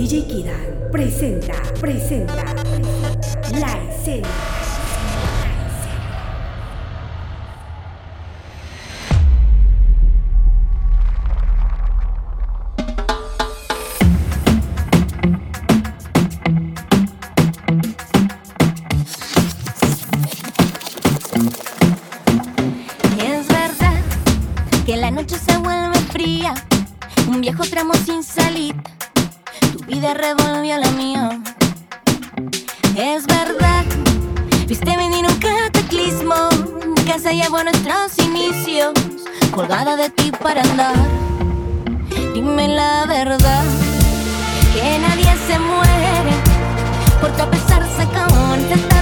DJ Kidan presenta, presenta la escena. Dime la verdad, que nadie se muere por tropezarse con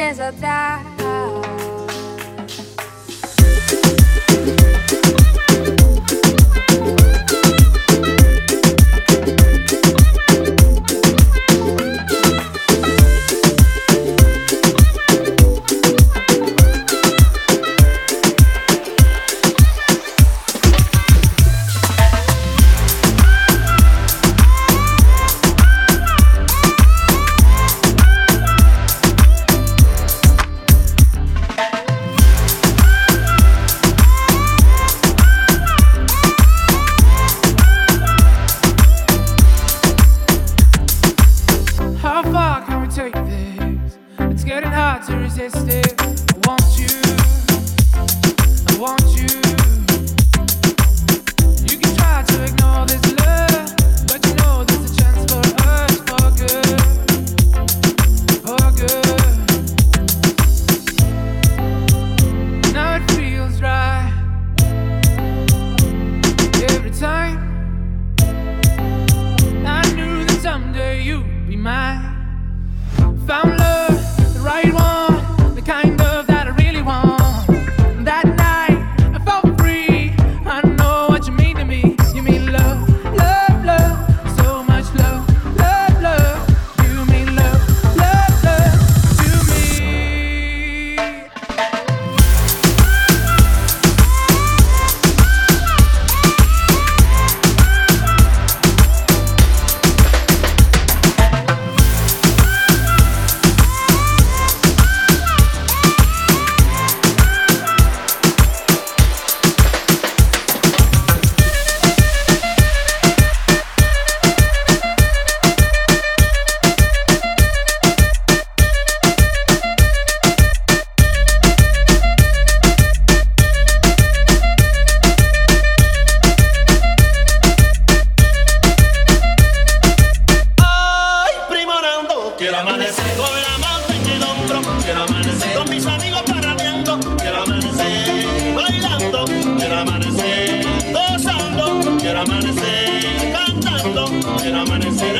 as I die. amanecer.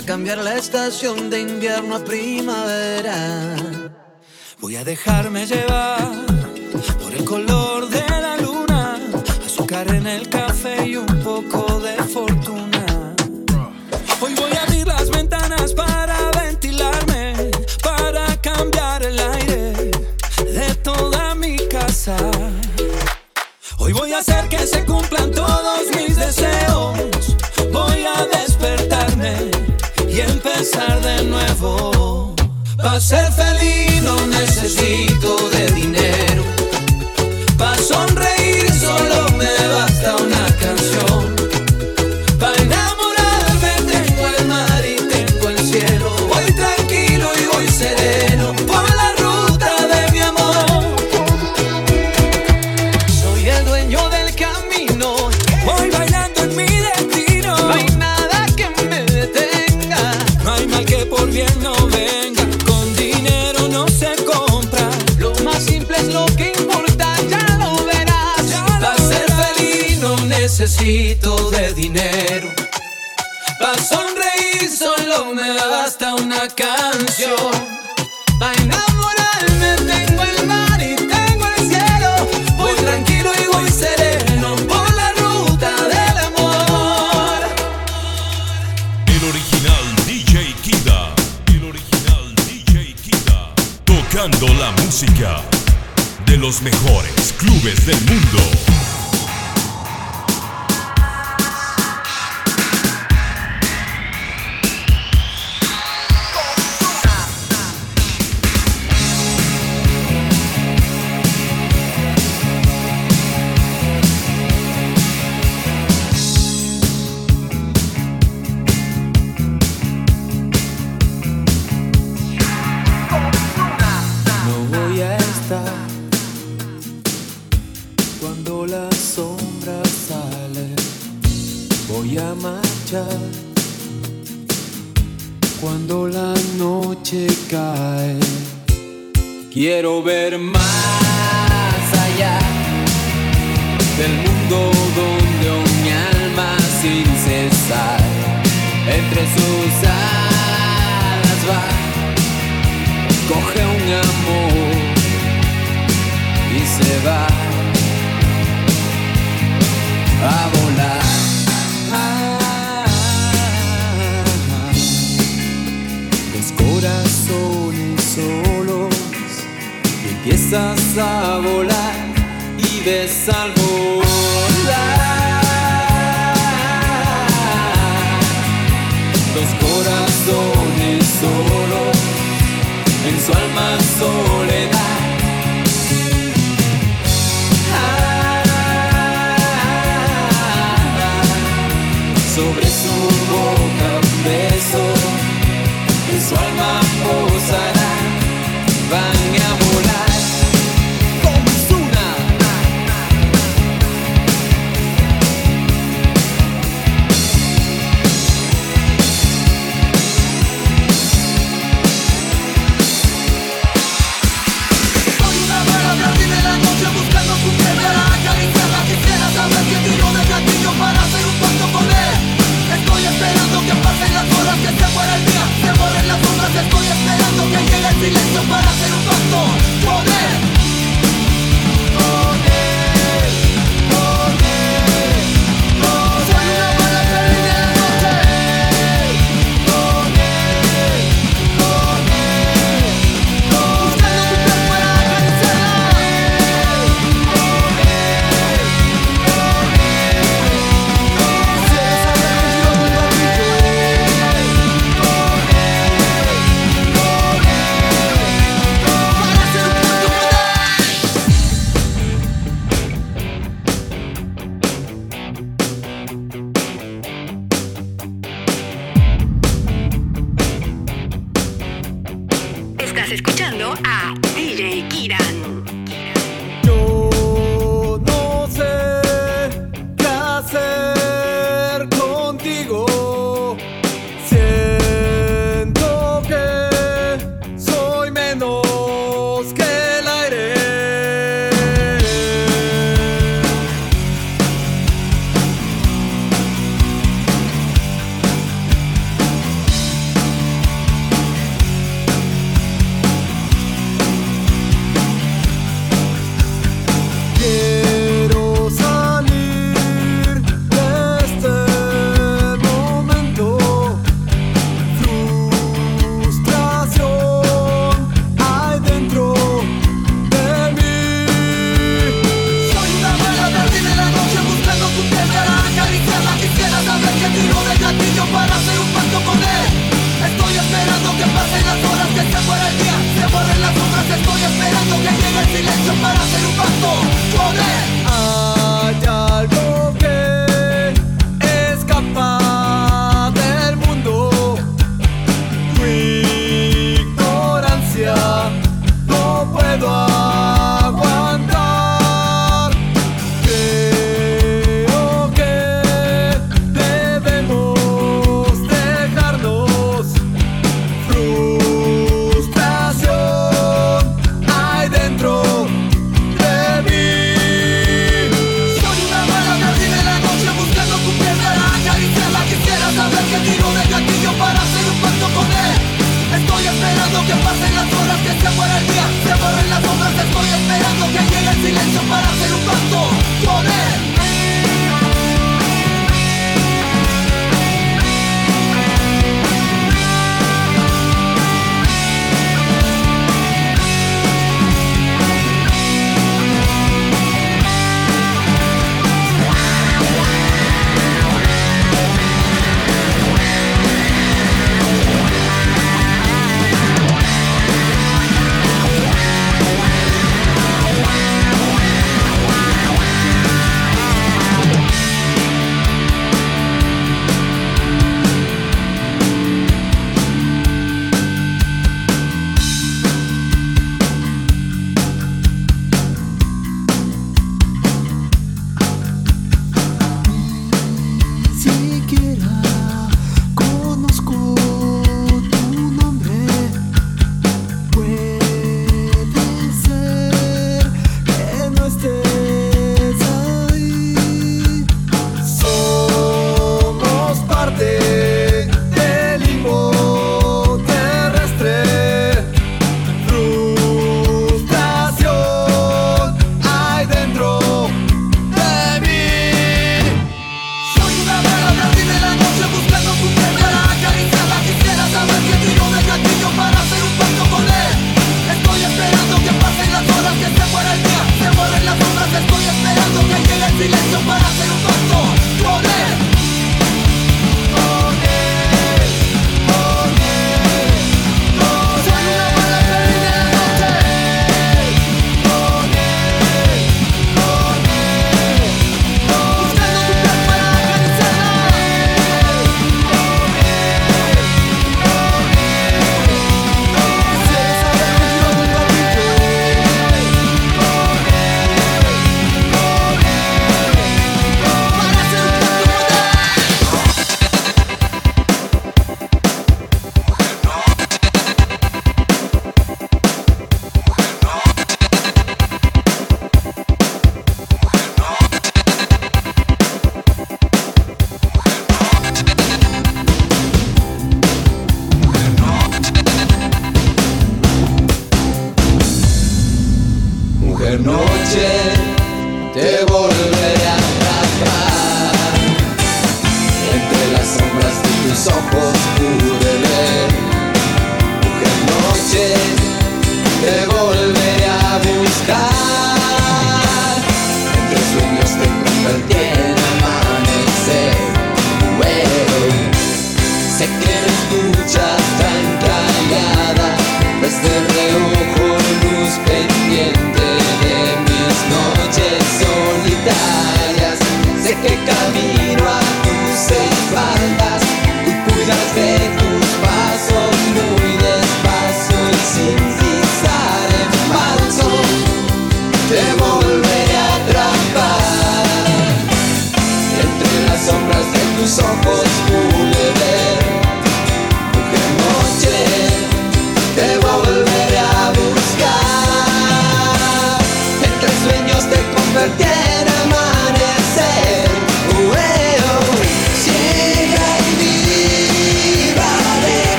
a cambiar la estación de invierno a primavera. Voy a dejar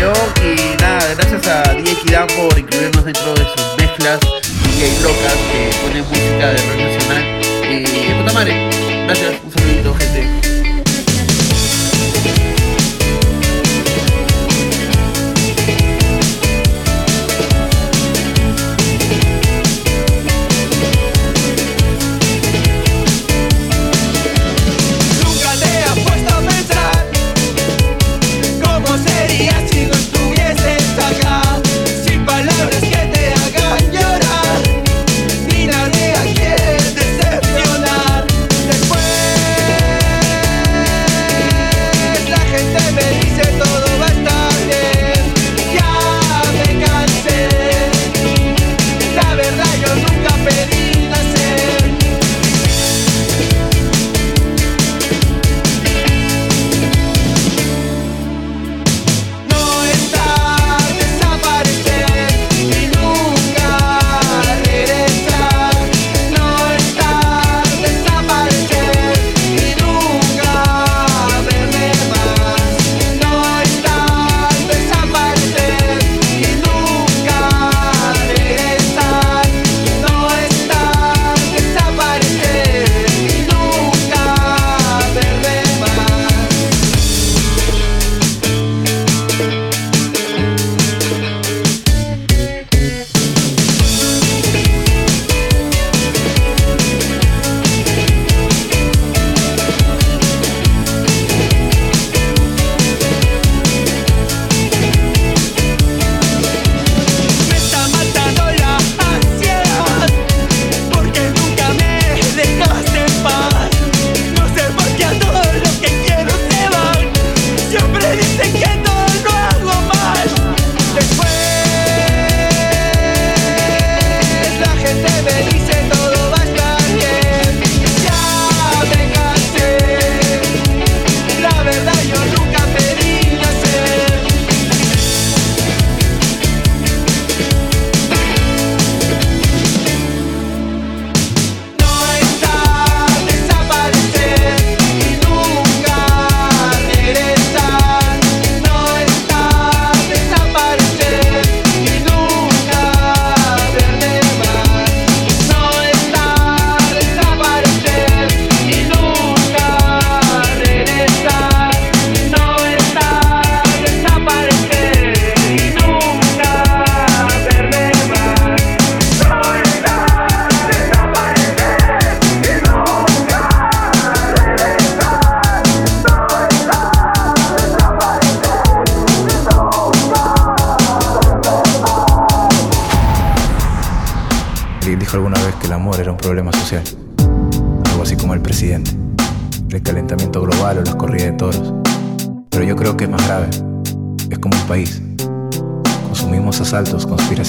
Y nada, gracias a DJ Kidam por incluirnos dentro de sus mezclas DJ locas que ponen música de rock nacional. Eh, y puta madre, gracias, un saludito gente.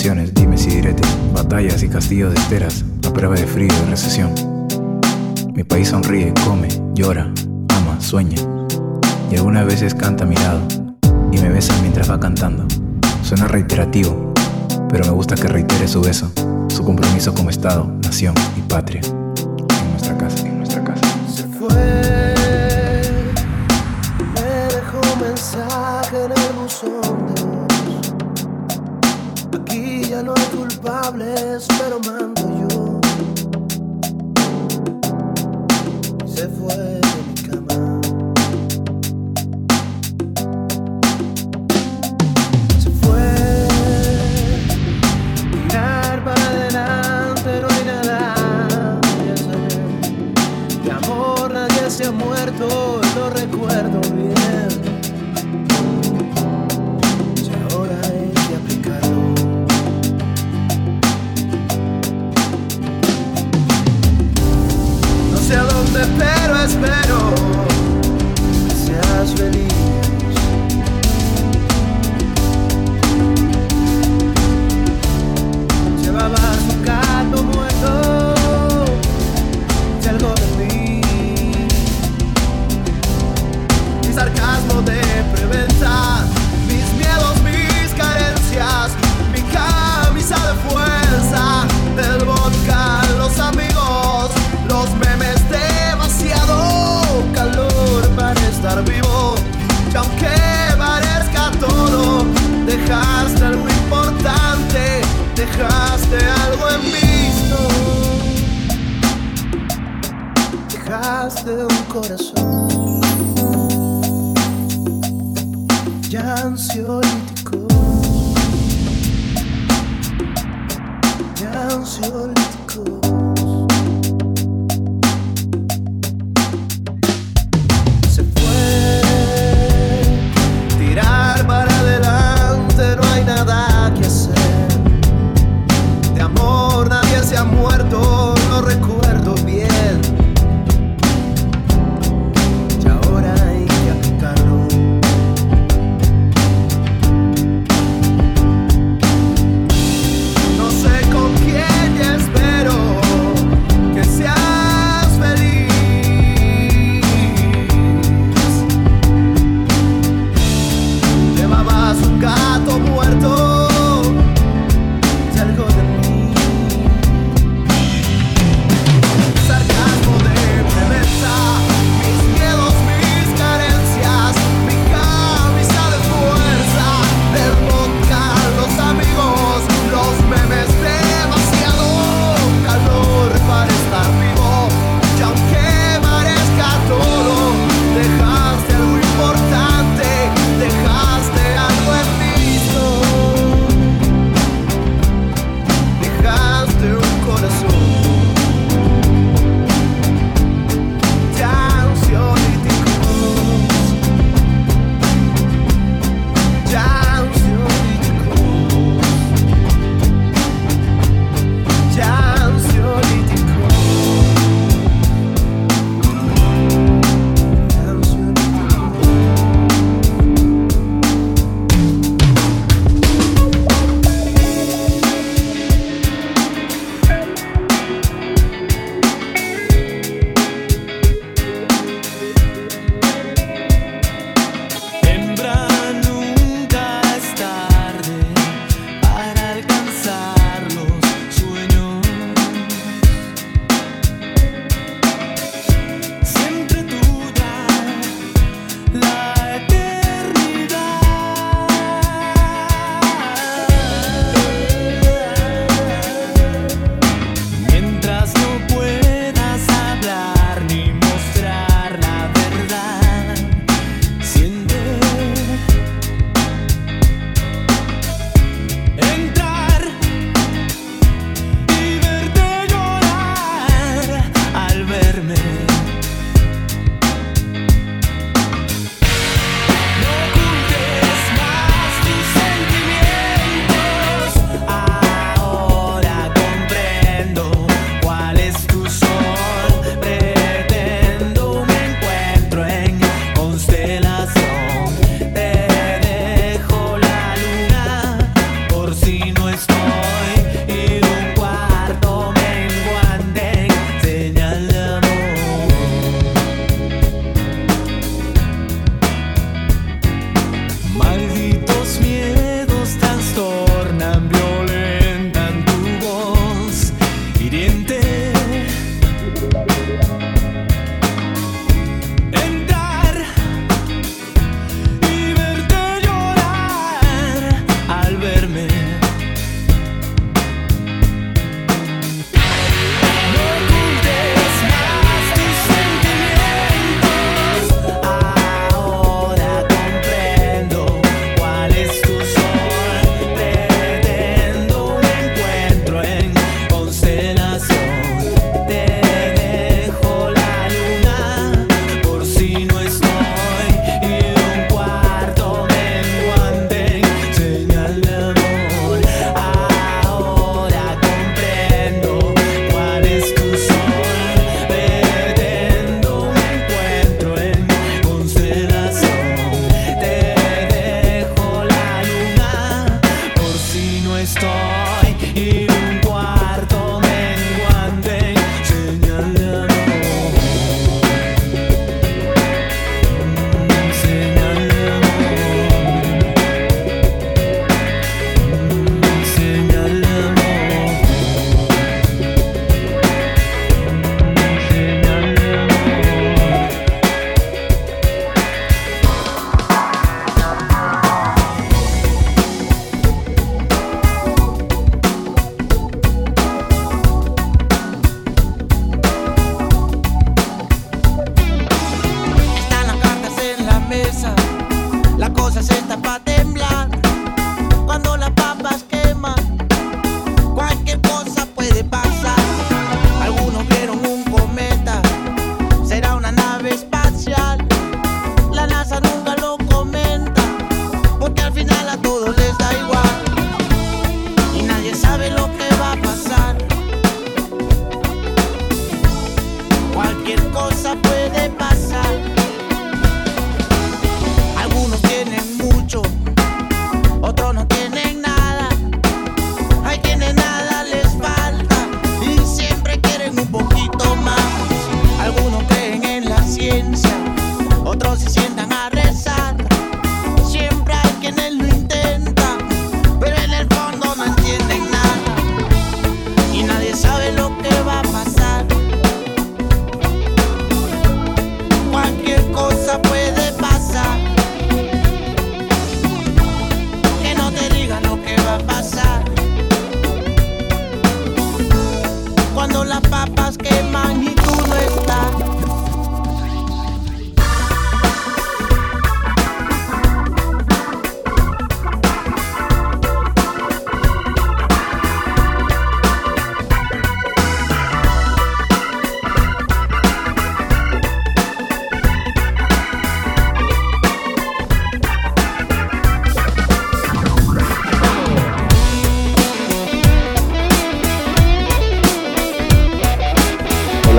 Conspiraciones, dimes y batallas y castillos de esteras, a prueba de frío y recesión. Mi país sonríe, come, llora, ama, sueña. Y algunas veces canta a mi lado y me besa mientras va cantando. Suena reiterativo, pero me gusta que reitere su beso, su compromiso como Estado, nación y patria. De preventa, mis miedos, mis carencias, mi camisa de fuerza, del vodka, los amigos, los memes, demasiado calor para estar vivo. Y aunque parezca todo, dejaste algo importante, dejaste algo en visto. Dejaste un corazón ya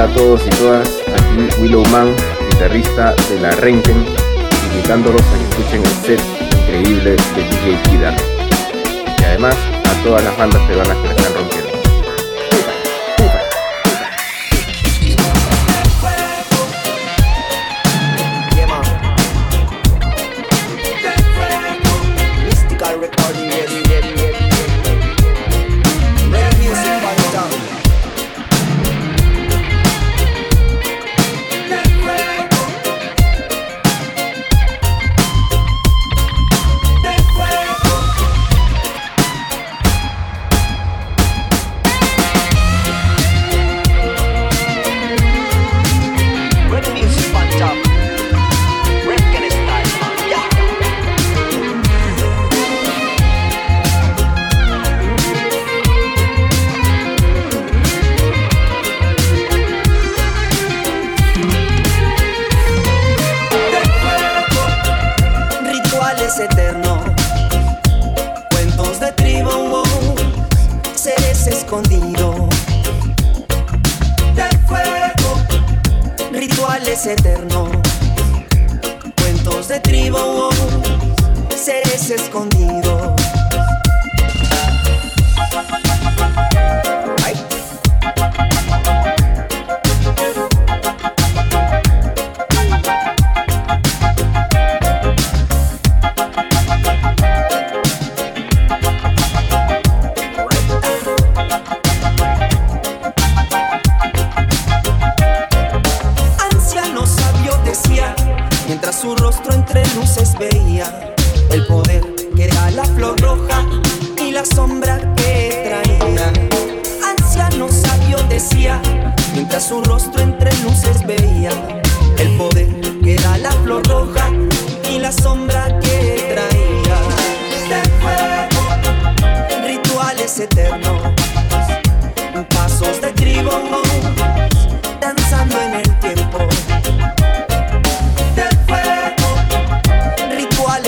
Hola a todos y todas, aquí Willowman, guitarrista de la Renken, invitándolos a que escuchen el set increíble de DJ Kidar. Y además a todas las bandas peruanas que la están rompiendo.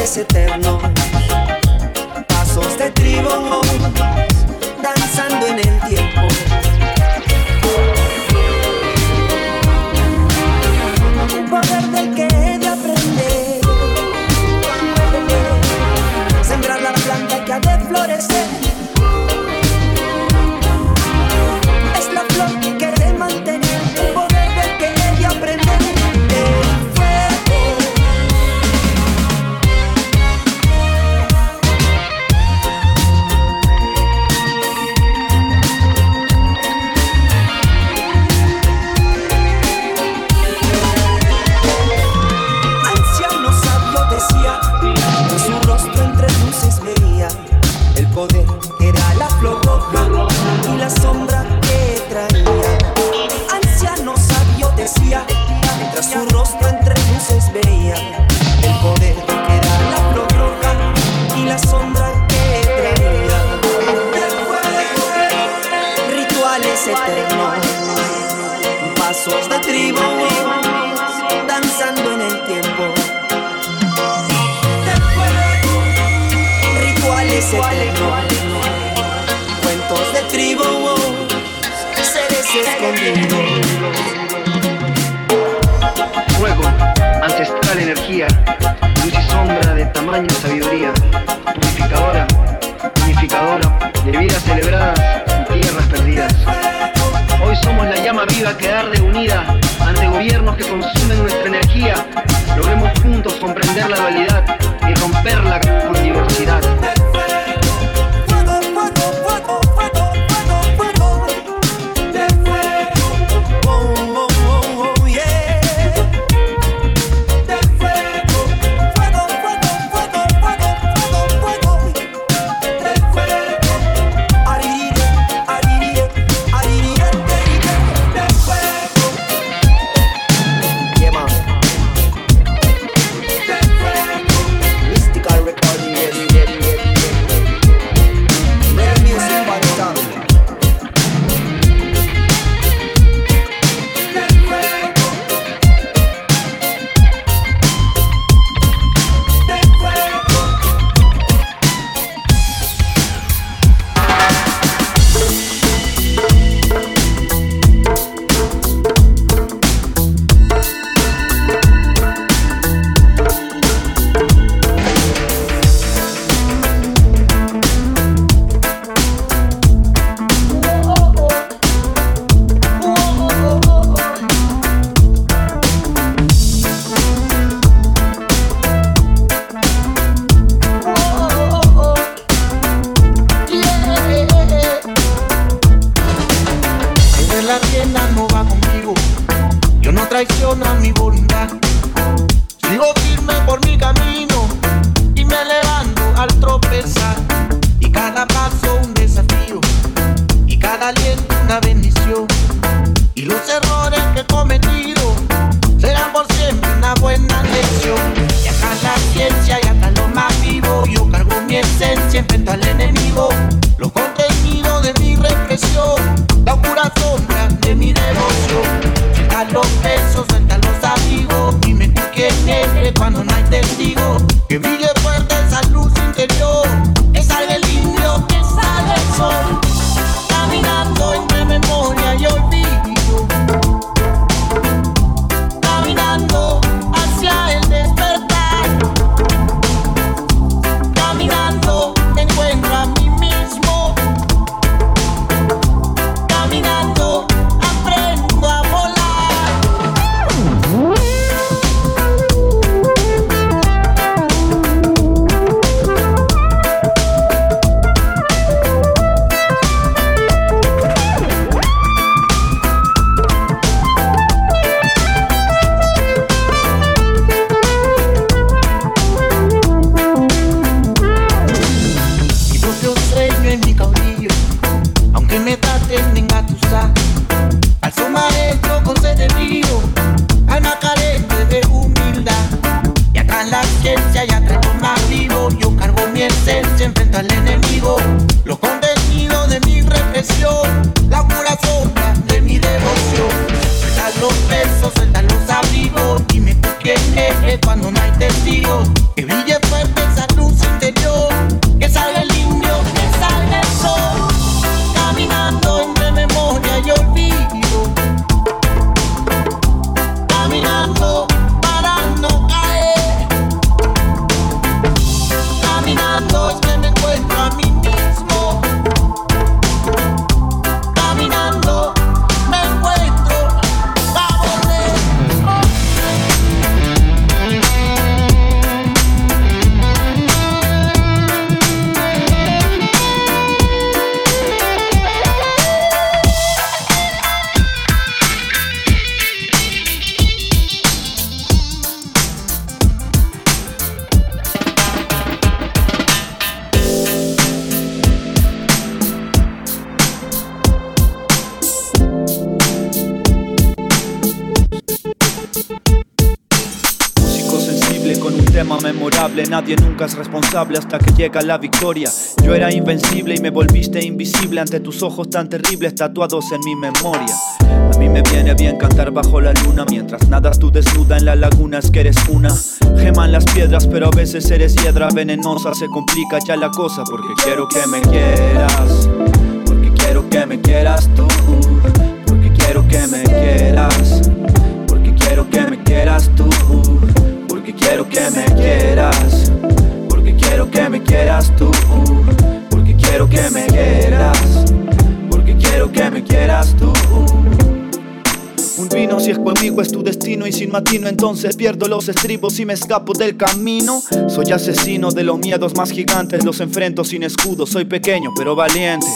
es eterno. Hasta que llega la victoria. Yo era invencible y me volviste invisible ante tus ojos tan terribles tatuados en mi memoria. A mí me viene bien cantar bajo la luna mientras nadas tú desnuda en la laguna, es que eres una. Geman las piedras, pero a veces eres hiedra venenosa, se complica ya la cosa porque quiero que me quieras, porque quiero que me quieras tú, y sin matino entonces pierdo los estribos y me escapo del camino. Soy asesino de los miedos más gigantes, los enfrento sin escudo. Soy pequeño pero valiente.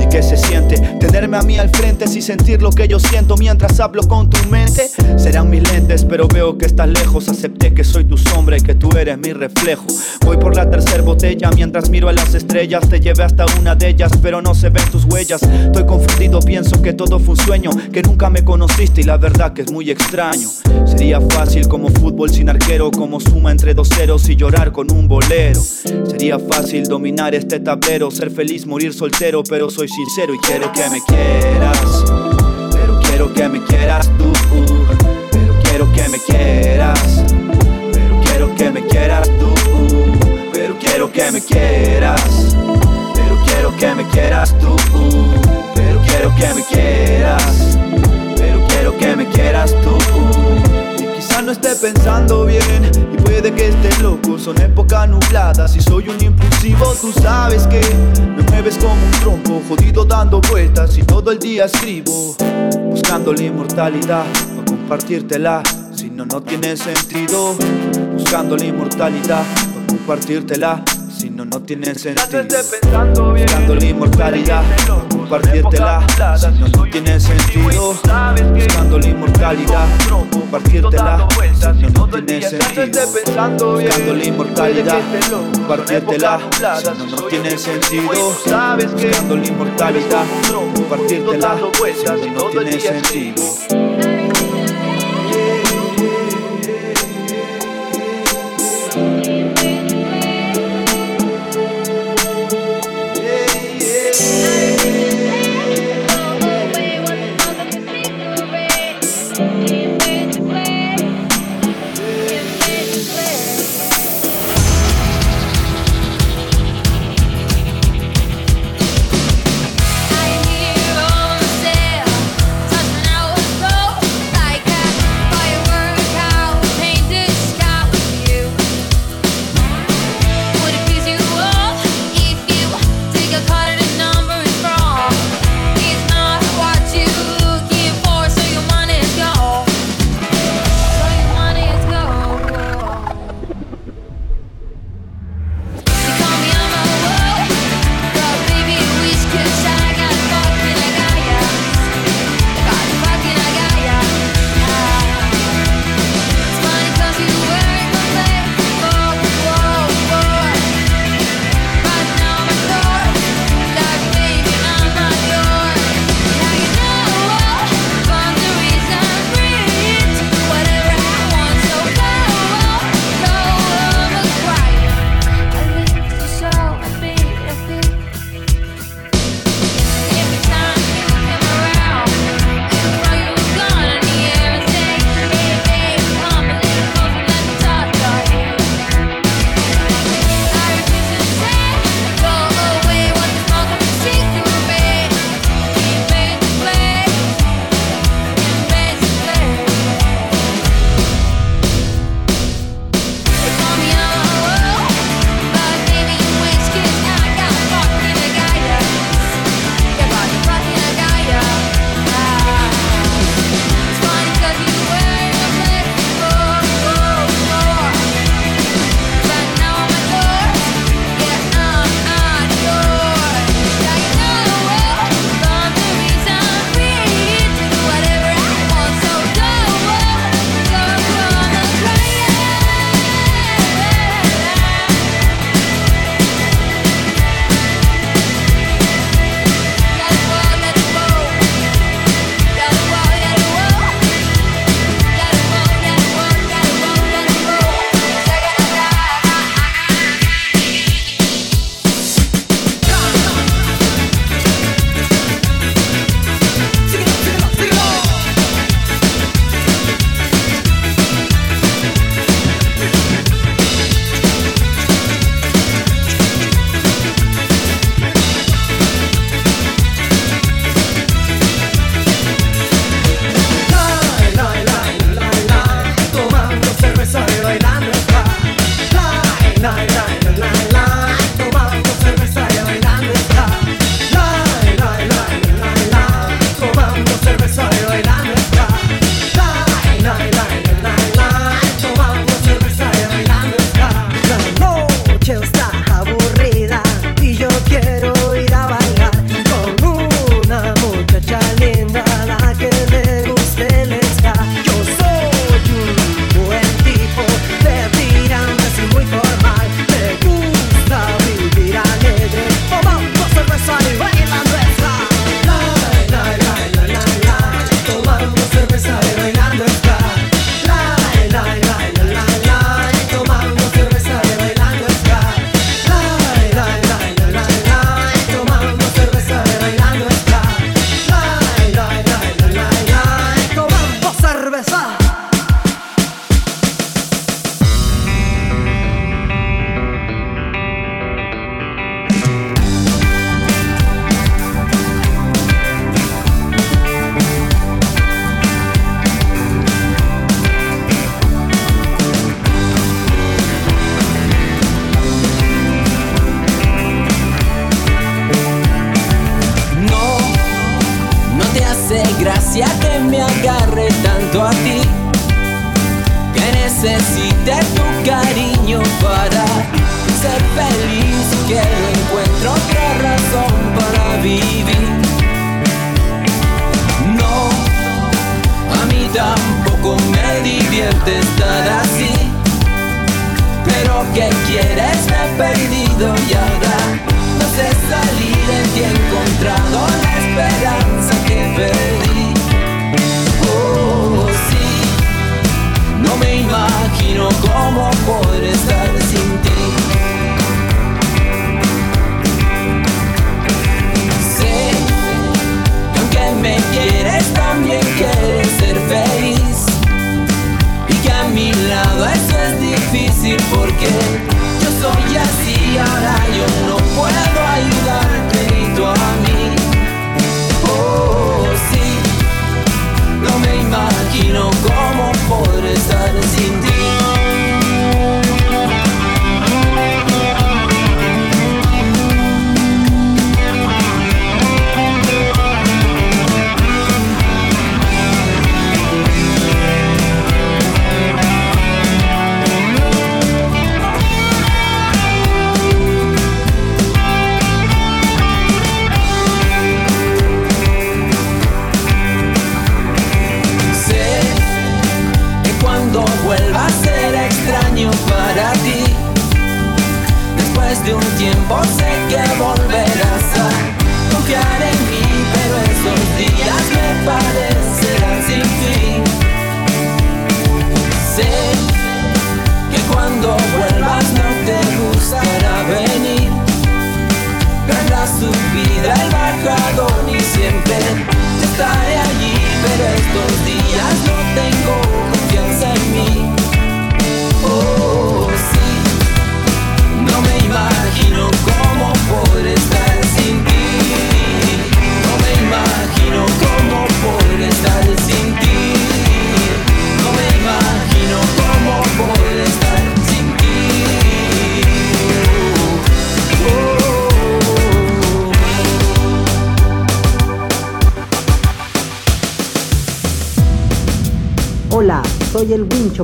¿Y qué se siente? Tenerme a mí al frente y sentir lo que yo siento mientras hablo con tu mente. Serán mis lentes pero veo que estás lejos. Acepté que soy tu sombra y que tú eres mi reflejo. Voy por la tercera botella mientras miro a las estrellas. Te llevé hasta una de ellas pero no se ven tus huellas. Estoy confundido, pienso que todo fue un sueño, que nunca me conociste y la verdad que es muy extraño. Sería fácil como fútbol sin arquero, como suma entre dos ceros y llorar con un bolero. Sería fácil dominar este tablero, ser feliz, morir soltero, pero soy sincero y quiero que me quieras. Pero quiero que me quieras tú, pero quiero que me quieras. Pero quiero que me quieras tú, quiero que me quieras. Pero quiero que me quieras tú, pero quiero que me quieras pero quiero que me quieras tú. Y quizá no esté pensando bien y puede que esté loco. Son épocas nubladas y soy un impulsivo. Tú sabes que me mueves como un trompo, jodido dando vueltas y todo el día escribo. Buscando la inmortalidad para compartírtela. Si no, no tiene sentido. Buscando la inmortalidad compartírtela. Si no, no tiene sentido. Buscando la inmortalidad, compartírtela. Si no, no tiene sentido. Buscando la inmortalidad, compartírtela. Si no, no tiene sentido. Buscando la inmortalidad, compartírtela. Si no, no tiene sentido. Buscando la inmortalidad, compartírtela. Si no, no tiene sentido.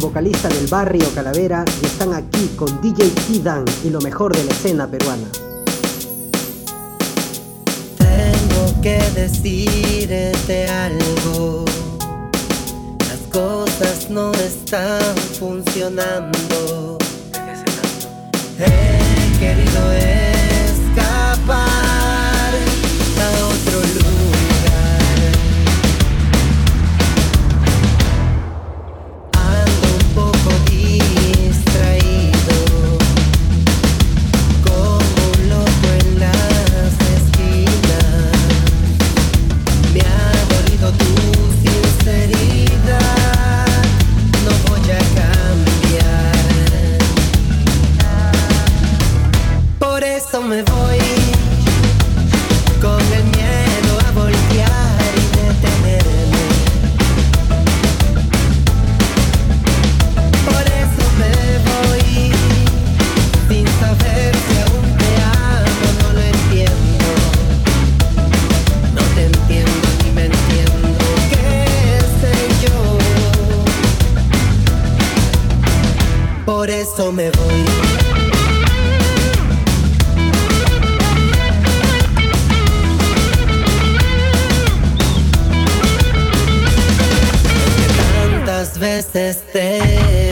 Vocalista del barrio Calavera, y están aquí con DJ Tidan y lo mejor de la escena peruana. Tengo que decirte algo. Las cosas no están funcionando. He querido escapar. esto me voy. Tantas veces te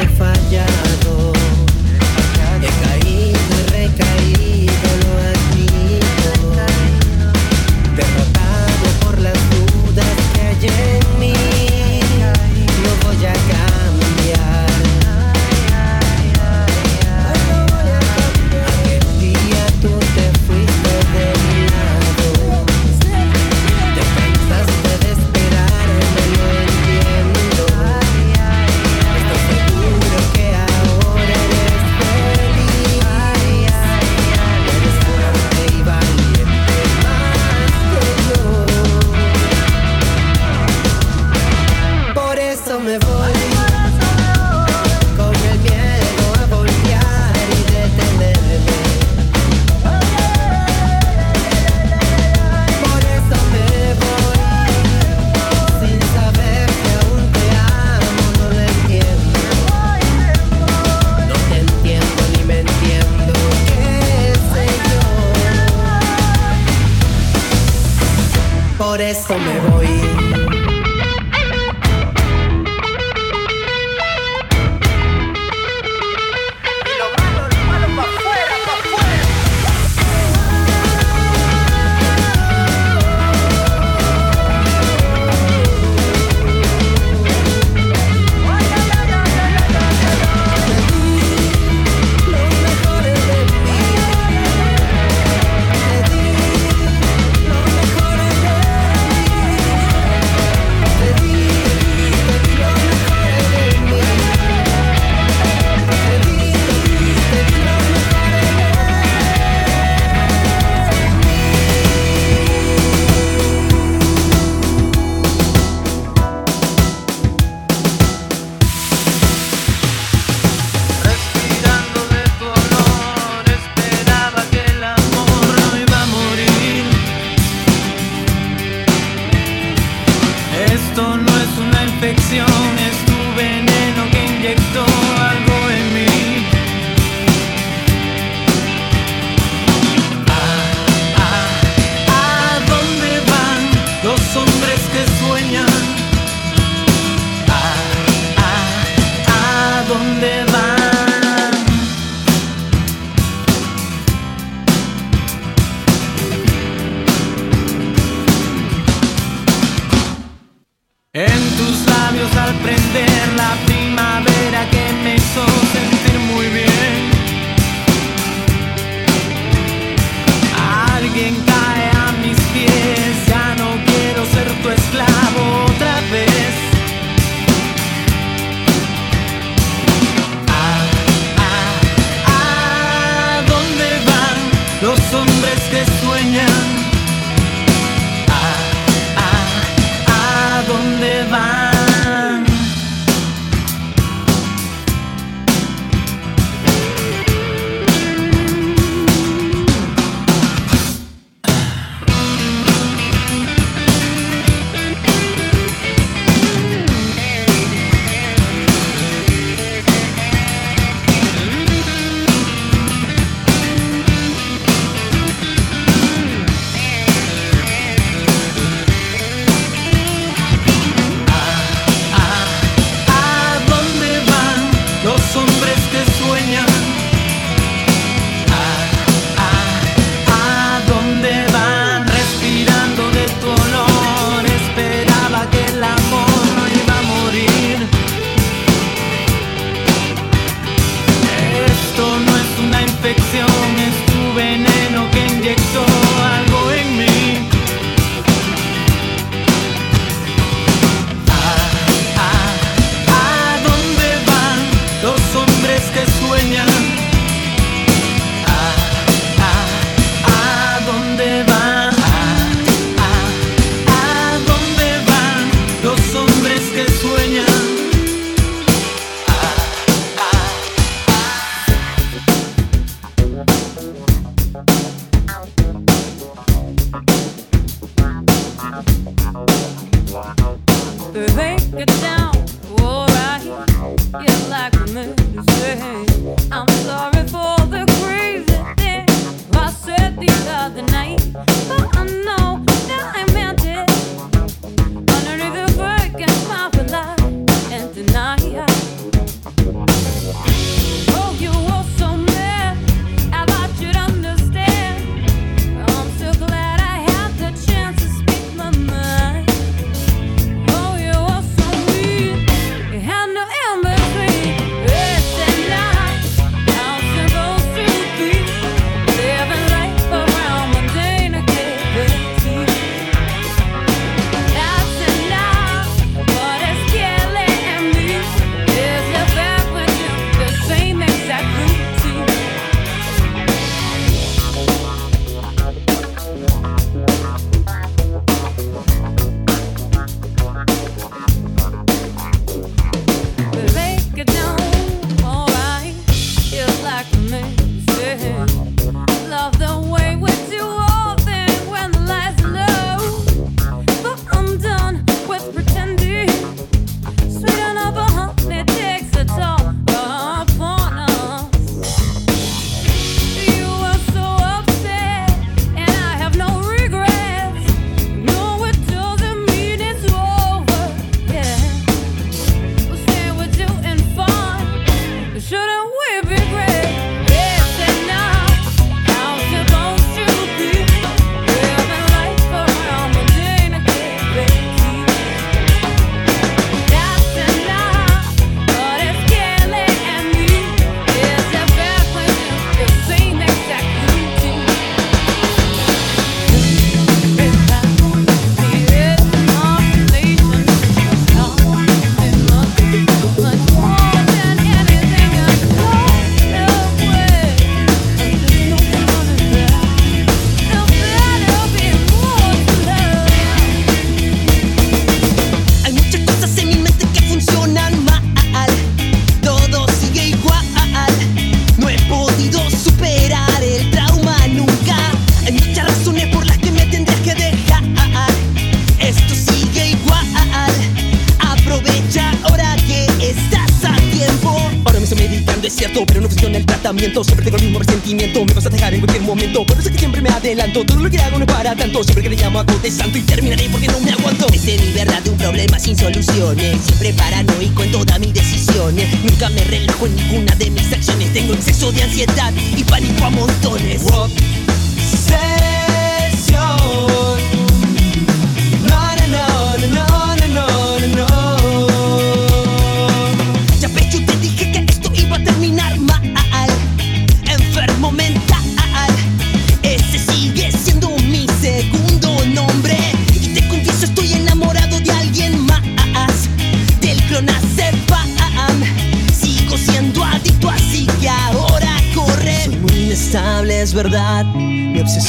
santo Y terminaré porque no me aguanto. Ese mi verdad de un problema sin soluciones. Siempre paranoico en todas mis decisiones. Nunca me relajo en ninguna de mis acciones. Tengo exceso de ansiedad y pánico a montones.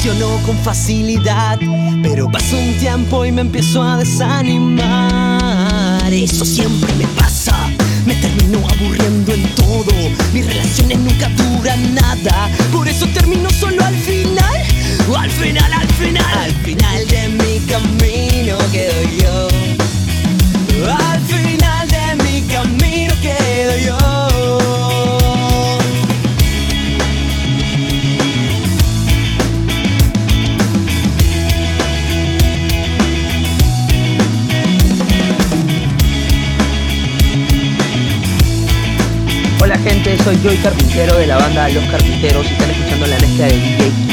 Obsesiono con facilidad. Pero pasa un tiempo y me empiezo a desanimar. Eso siempre me pasa Me termino aburriendo en todo Mis relaciones nunca duran nada Por eso termino solo al final Al final, al final Al final de mi camino quedo yo. Al final gente, soy Joy Carpintero de la banda Los Carpinteros y están escuchando la mezcla de DJ